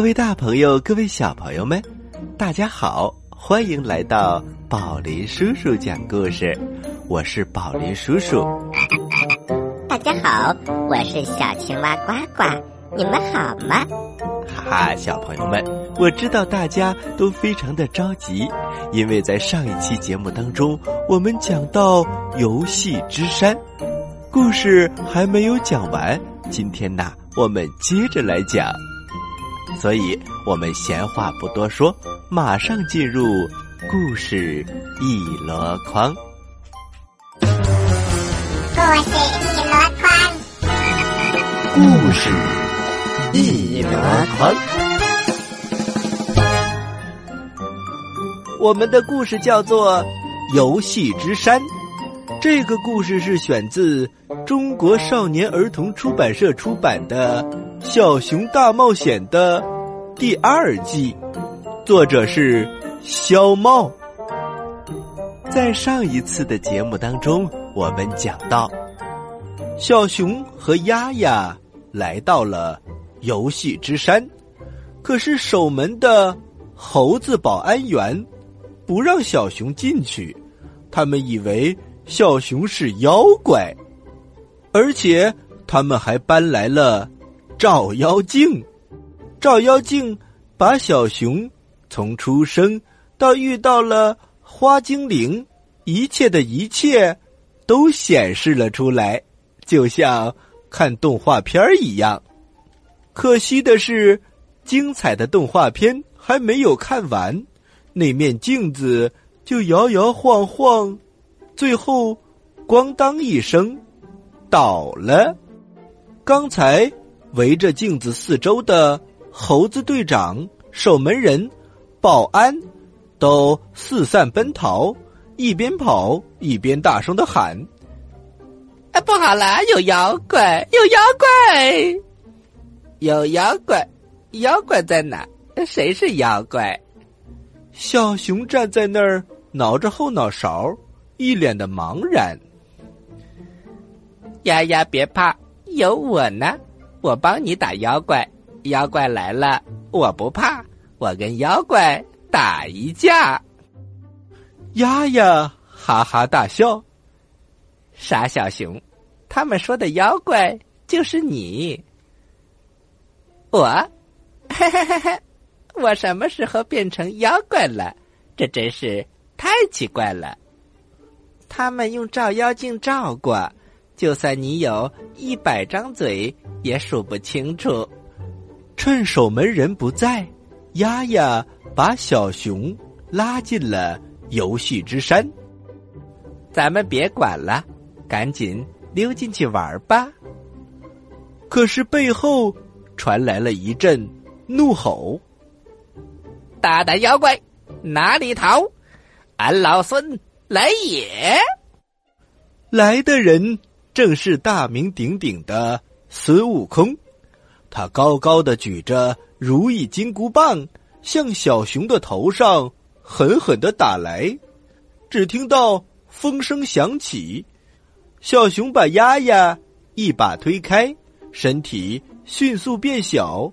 各位大朋友，各位小朋友们，大家好，欢迎来到宝林叔叔讲故事。我是宝林叔叔。大家好，我是小青蛙呱呱，你们好吗？哈哈，小朋友们，我知道大家都非常的着急，因为在上一期节目当中，我们讲到游戏之山，故事还没有讲完。今天呢，我们接着来讲。所以，我们闲话不多说，马上进入故事一箩筐。故事一箩筐，故事一箩筐。我们的故事叫做《游戏之山》。这个故事是选自中国少年儿童出版社出版的《小熊大冒险》的第二季，作者是肖茂。在上一次的节目当中，我们讲到，小熊和丫丫来到了游戏之山，可是守门的猴子保安员不让小熊进去，他们以为。小熊是妖怪，而且他们还搬来了照妖镜。照妖镜把小熊从出生到遇到了花精灵，一切的一切都显示了出来，就像看动画片一样。可惜的是，精彩的动画片还没有看完，那面镜子就摇摇晃晃。最后，咣当一声，倒了。刚才围着镜子四周的猴子队长、守门人、保安，都四散奔逃，一边跑一边大声的喊：“哎，不好了，有妖怪！有妖怪！有妖怪！妖怪在哪？谁是妖怪？”小熊站在那儿，挠着后脑勺。一脸的茫然。丫丫，别怕，有我呢，我帮你打妖怪。妖怪来了，我不怕，我跟妖怪打一架。丫丫哈哈大笑。傻小熊，他们说的妖怪就是你。我，嘿嘿嘿嘿，我什么时候变成妖怪了？这真是太奇怪了。他们用照妖镜照过，就算你有一百张嘴，也数不清楚。趁守门人不在，丫丫把小熊拉进了游戏之山。咱们别管了，赶紧溜进去玩吧。可是背后传来了一阵怒吼：“大胆妖怪，哪里逃？俺老孙！”来也！来的人正是大名鼎鼎的孙悟空，他高高的举着如意金箍棒，向小熊的头上狠狠的打来。只听到风声响起，小熊把丫丫一把推开，身体迅速变小，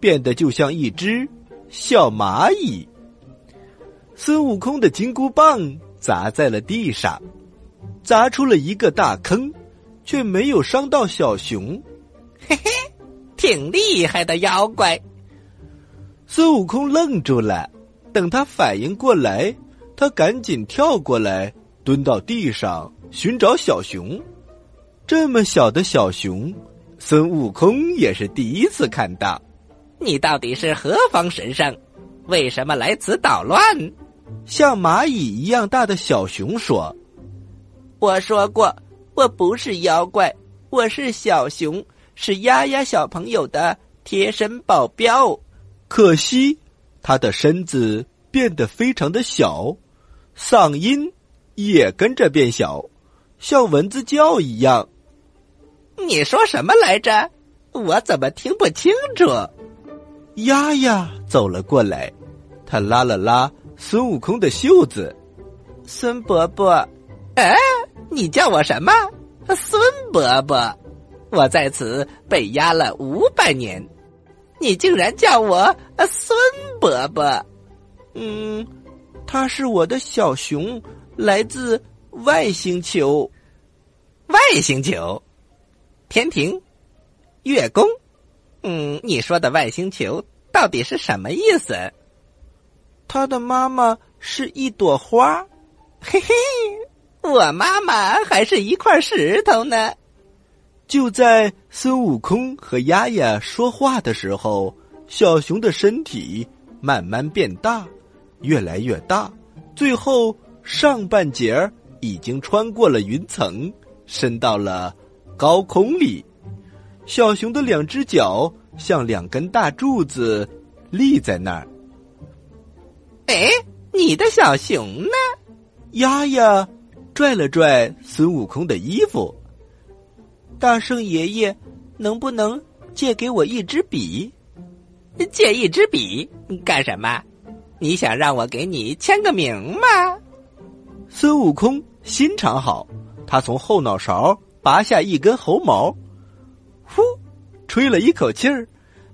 变得就像一只小蚂蚁。孙悟空的金箍棒。砸在了地上，砸出了一个大坑，却没有伤到小熊。嘿嘿，挺厉害的妖怪。孙悟空愣住了，等他反应过来，他赶紧跳过来，蹲到地上寻找小熊。这么小的小熊，孙悟空也是第一次看到。你到底是何方神圣？为什么来此捣乱？像蚂蚁一样大的小熊说：“我说过，我不是妖怪，我是小熊，是丫丫小朋友的贴身保镖。可惜，他的身子变得非常的小，嗓音也跟着变小，像蚊子叫一样。你说什么来着？我怎么听不清楚？丫丫走了过来，他拉了拉孙悟空的袖子。孙伯伯，哎，你叫我什么？孙伯伯，我在此被压了五百年，你竟然叫我孙伯伯？嗯，他是我的小熊，来自外星球。外星球，天庭，月宫。嗯，你说的外星球到底是什么意思？他的妈妈是一朵花。嘿嘿，我妈妈还是一块石头呢。就在孙悟空和丫丫说话的时候，小熊的身体慢慢变大，越来越大，最后上半截儿已经穿过了云层，伸到了高空里。小熊的两只脚像两根大柱子立在那儿。哎，你的小熊呢？丫丫拽了拽孙悟空的衣服。大圣爷爷，能不能借给我一支笔？借一支笔干什么？你想让我给你签个名吗？孙悟空心肠好，他从后脑勺拔下一根猴毛，呼，吹了一口气儿，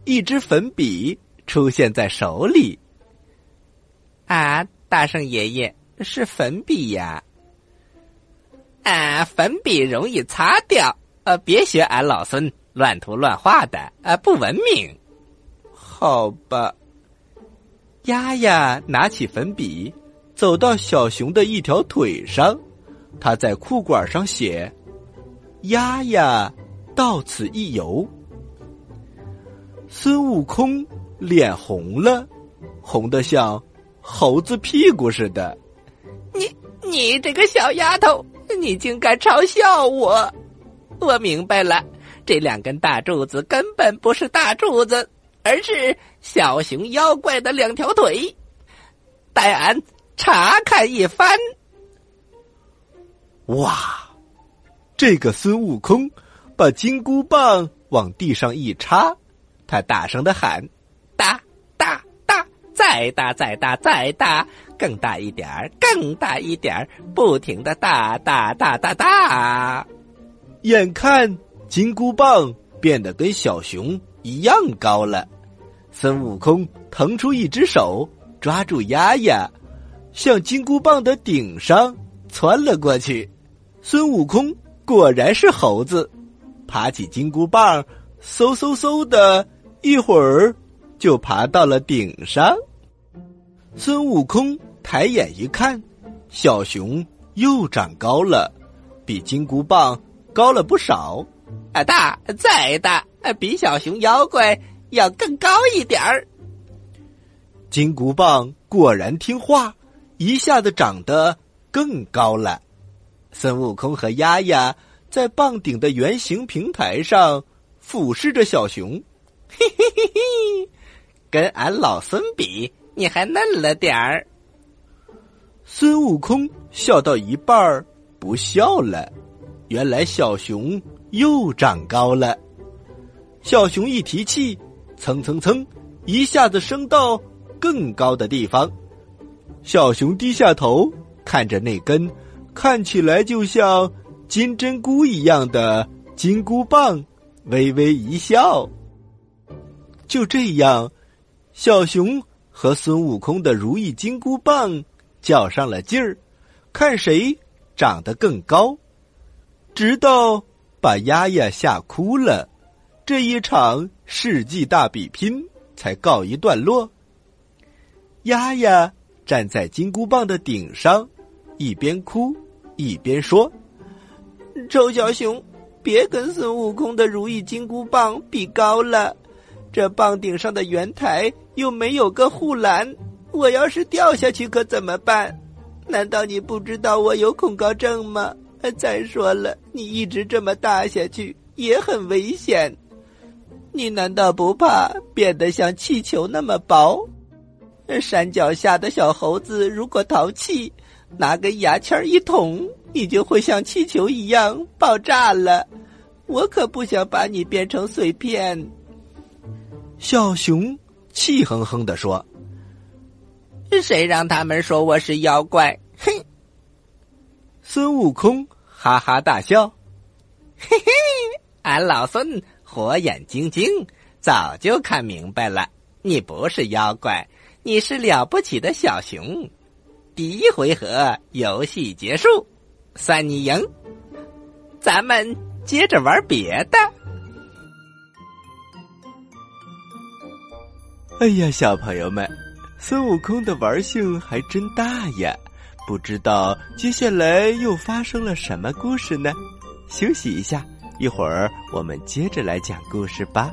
一支粉笔出现在手里。啊，大圣爷爷！是粉笔呀，啊，粉笔容易擦掉，呃，别学俺老孙乱涂乱画的，呃，不文明。好吧，丫丫拿起粉笔，走到小熊的一条腿上，他在裤管上写：“丫丫到此一游。”孙悟空脸红了，红的像猴子屁股似的。你这个小丫头，你竟敢嘲笑我！我明白了，这两根大柱子根本不是大柱子，而是小熊妖怪的两条腿。待俺查看一番。哇！这个孙悟空把金箍棒往地上一插，他大声的喊：“大大大，再大再大再大！”更大一点儿，更大一点儿，不停的大大大大大，眼看金箍棒变得跟小熊一样高了。孙悟空腾出一只手，抓住丫丫，向金箍棒的顶上窜了过去。孙悟空果然是猴子，爬起金箍棒，嗖嗖嗖的一会儿就爬到了顶上。孙悟空。抬眼一看，小熊又长高了，比金箍棒高了不少。啊，大再大，比小熊妖怪要更高一点儿。金箍棒果然听话，一下子长得更高了。孙悟空和丫丫在棒顶的圆形平台上俯视着小熊，嘿嘿嘿嘿，跟俺老孙比，你还嫩了点儿。孙悟空笑到一半儿不笑了，原来小熊又长高了。小熊一提气，蹭蹭蹭，一下子升到更高的地方。小熊低下头看着那根看起来就像金针菇一样的金箍棒，微微一笑。就这样，小熊和孙悟空的如意金箍棒。较上了劲儿，看谁长得更高，直到把丫丫吓哭了，这一场世纪大比拼才告一段落。丫丫站在金箍棒的顶上，一边哭一边说：“臭小熊，别跟孙悟空的如意金箍棒比高了，这棒顶上的圆台又没有个护栏。”我要是掉下去可怎么办？难道你不知道我有恐高症吗？再说了，你一直这么大下去也很危险。你难道不怕变得像气球那么薄？山脚下的小猴子如果淘气，拿根牙签一捅，你就会像气球一样爆炸了。我可不想把你变成碎片。”小熊气哼哼地说：“谁让他们说我是妖怪？”哼！孙悟空哈哈大笑：“嘿嘿，俺老孙火眼金睛，早就看明白了，你不是妖怪，你是了不起的小熊。第一回合游戏结束，算你赢。咱们接着玩别的。”哎呀，小朋友们，孙悟空的玩性还真大呀！不知道接下来又发生了什么故事呢？休息一下，一会儿我们接着来讲故事吧。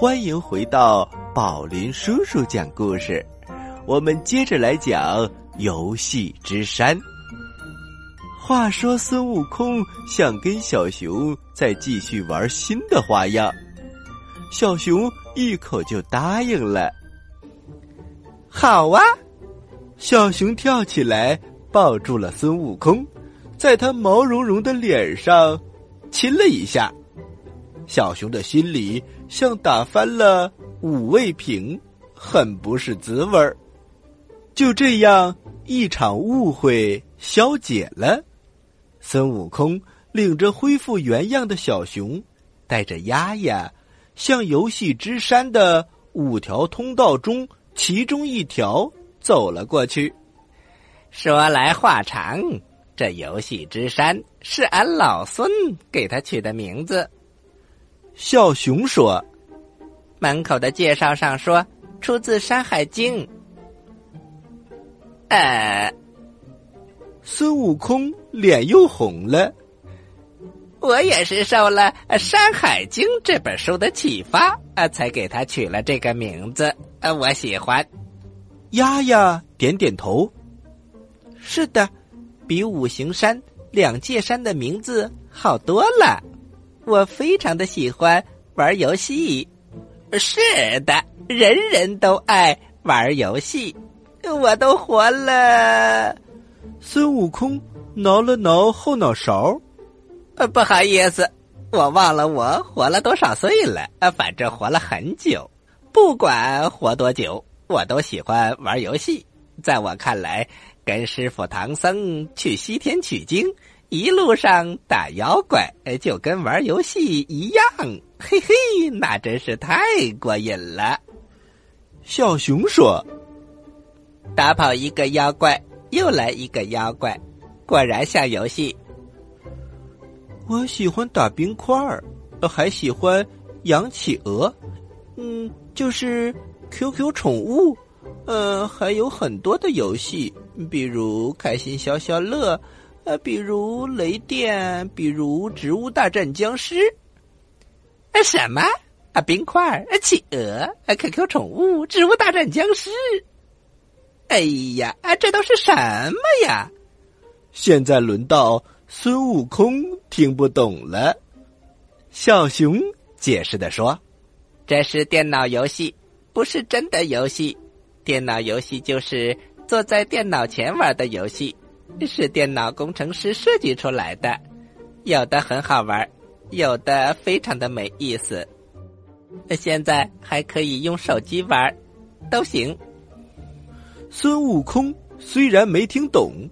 欢迎回到。宝林叔叔讲故事，我们接着来讲游戏之山。话说孙悟空想跟小熊再继续玩新的花样，小熊一口就答应了。好啊！小熊跳起来抱住了孙悟空，在他毛茸茸的脸上亲了一下。小熊的心里像打翻了。五味瓶，很不是滋味儿。就这样，一场误会消解了。孙悟空领着恢复原样的小熊，带着丫丫，向游戏之山的五条通道中其中一条走了过去。说来话长，这游戏之山是俺老孙给他取的名字。小熊说。门口的介绍上说，出自《山海经》。呃，孙悟空脸又红了。我也是受了《山海经》这本书的启发啊，才给他取了这个名字。呃，我喜欢。丫丫点点头。是的，比五行山、两界山的名字好多了。我非常的喜欢玩游戏。是的，人人都爱玩游戏，我都活了。孙悟空挠了挠后脑勺，呃，不好意思，我忘了我活了多少岁了。呃，反正活了很久，不管活多久，我都喜欢玩游戏。在我看来，跟师傅唐僧去西天取经。一路上打妖怪，就跟玩游戏一样，嘿嘿，那真是太过瘾了。小熊说：“打跑一个妖怪，又来一个妖怪，果然像游戏。我喜欢打冰块儿，还喜欢养企鹅，嗯，就是 QQ 宠物，呃，还有很多的游戏，比如开心消消乐，呃，比如雷电，比如植物大战僵尸。啊，什么啊？冰块、啊企鹅、啊 QQ 宠物、植物大战僵尸？哎呀，啊，这都是什么呀？现在轮到孙悟空听不懂了。小熊解释的说：“这是电脑游戏，不是真的游戏。电脑游戏就是坐在电脑前玩的游戏，是电脑工程师设计出来的，有的很好玩，有的非常的没意思。现在还可以用手机玩，都行。”孙悟空虽然没听懂，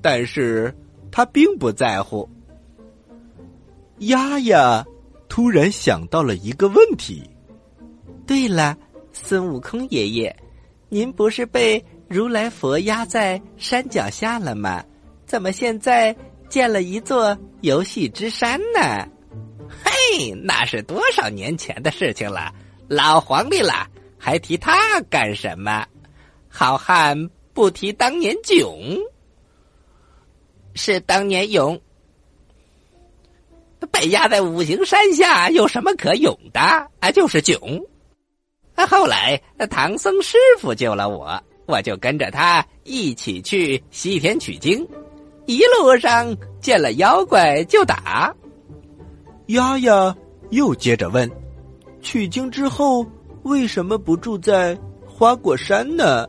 但是他并不在乎。丫丫突然想到了一个问题。对了，孙悟空爷爷，您不是被如来佛压在山脚下了吗？怎么现在建了一座游戏之山呢？嘿，那是多少年前的事情了，老皇历了，还提他干什么？好汉不提当年囧，是当年勇。被压在五行山下有什么可勇的？啊，就是囧。后来唐僧师傅救了我，我就跟着他一起去西天取经，一路上见了妖怪就打。丫丫又接着问：“取经之后为什么不住在花果山呢？”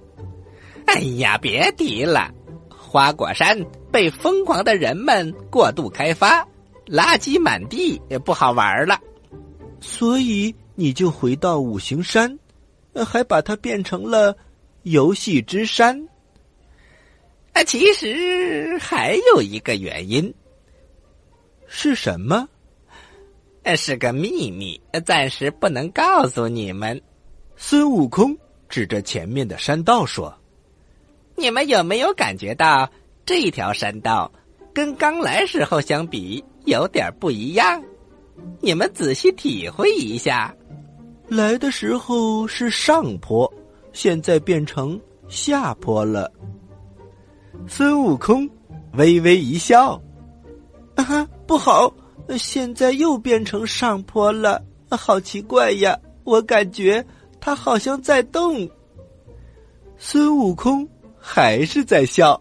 哎呀，别提了，花果山被疯狂的人们过度开发，垃圾满地，也不好玩了。所以你就回到五行山，还把它变成了游戏之山。啊，其实还有一个原因，是什么？是个秘密，暂时不能告诉你们。孙悟空指着前面的山道说。你们有没有感觉到这条山道跟刚来时候相比有点不一样？你们仔细体会一下。来的时候是上坡，现在变成下坡了。孙悟空微微一笑：“啊哈，不好，现在又变成上坡了，好奇怪呀！我感觉它好像在动。”孙悟空。还是在笑。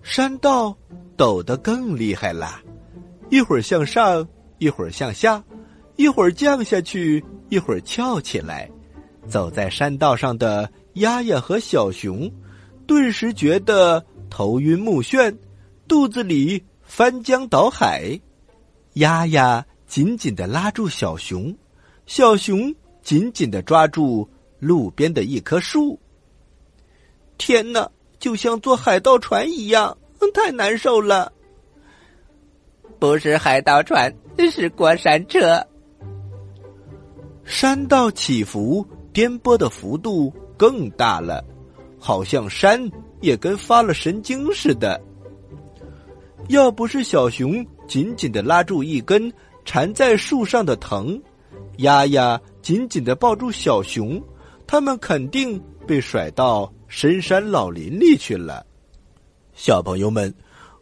山道陡得更厉害了，一会儿向上，一会儿向下，一会儿降下去，一会儿翘起来。走在山道上的丫丫和小熊，顿时觉得头晕目眩，肚子里翻江倒海。丫丫紧紧的拉住小熊，小熊紧紧的抓住路边的一棵树。天哪，就像坐海盗船一样，太难受了。不是海盗船，是过山车。山道起伏，颠簸的幅度更大了，好像山也跟发了神经似的。要不是小熊紧紧的拉住一根缠在树上的藤，丫丫紧紧的抱住小熊，他们肯定被甩到。深山老林里去了，小朋友们，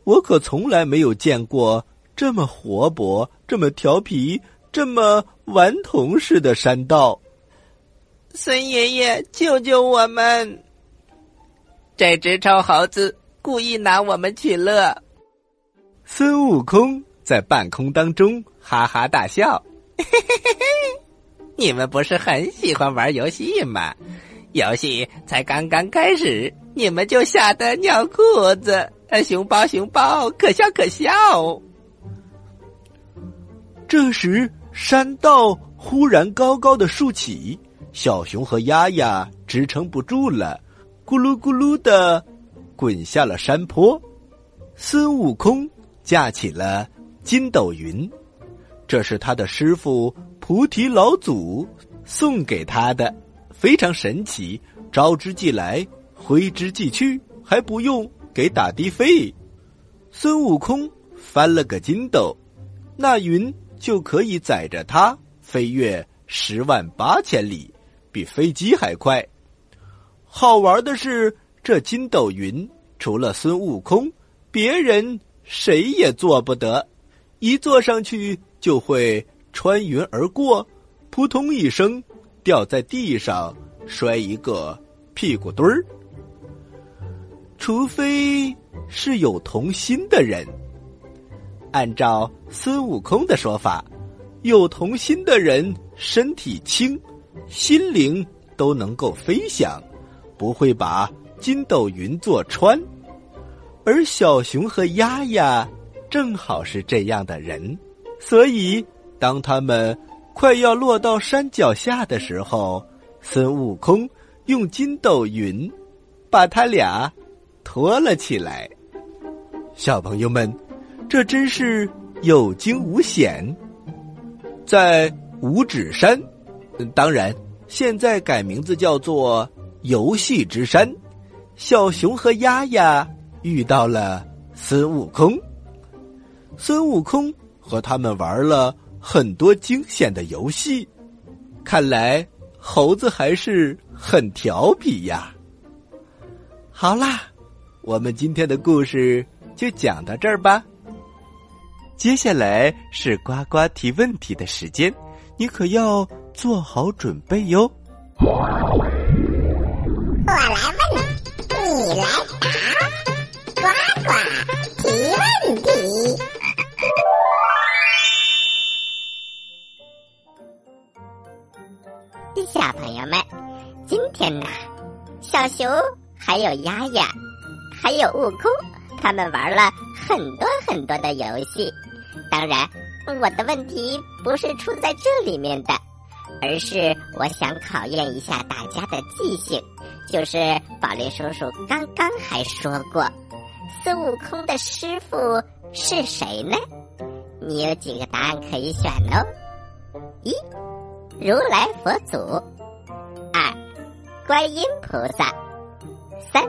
我可从来没有见过这么活泼、这么调皮、这么顽童似的山道。孙爷爷，救救我们！这只臭猴子故意拿我们取乐。孙悟空在半空当中哈哈大笑：“嘿嘿嘿嘿，你们不是很喜欢玩游戏吗？”游戏才刚刚开始，你们就吓得尿裤子！熊包熊包，可笑可笑。这时，山道忽然高高的竖起，小熊和丫丫支撑不住了，咕噜咕噜的滚下了山坡。孙悟空架起了筋斗云，这是他的师傅菩提老祖送给他的。非常神奇，招之即来，挥之即去，还不用给打的费。孙悟空翻了个筋斗，那云就可以载着他飞越十万八千里，比飞机还快。好玩的是，这筋斗云除了孙悟空，别人谁也做不得。一坐上去就会穿云而过，扑通一声掉在地上，摔一个屁股墩儿。除非是有童心的人。按照孙悟空的说法，有童心的人身体轻，心灵都能够飞翔。不会把筋斗云坐穿，而小熊和丫丫正好是这样的人，所以当他们快要落到山脚下的时候，孙悟空用筋斗云把他俩拖了起来。小朋友们，这真是有惊无险。在五指山，当然现在改名字叫做。游戏之山，小熊和丫丫遇到了孙悟空。孙悟空和他们玩了很多惊险的游戏，看来猴子还是很调皮呀。好啦，我们今天的故事就讲到这儿吧。接下来是呱呱提问题的时间，你可要做好准备哟。我来问，你你来答，呱呱提问题。小朋友们，今天呢，小熊还有丫丫，还有悟空，他们玩了很多很多的游戏。当然，我的问题不是出在这里面的。而是我想考验一下大家的记性，就是宝林叔叔刚刚还说过，孙悟空的师傅是谁呢？你有几个答案可以选哦？一，如来佛祖；二，观音菩萨；三，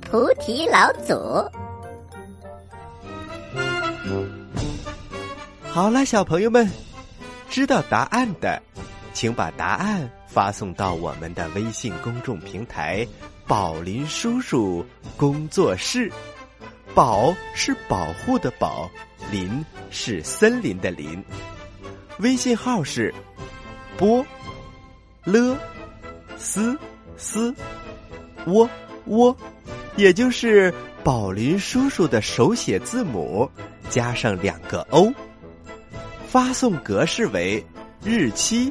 菩提老祖。好了，小朋友们，知道答案的。请把答案发送到我们的微信公众平台“宝林叔叔工作室”。宝是保护的宝，林是森林的林。微信号是波了斯斯窝窝，也就是宝林叔叔的手写字母加上两个 O。发送格式为日期。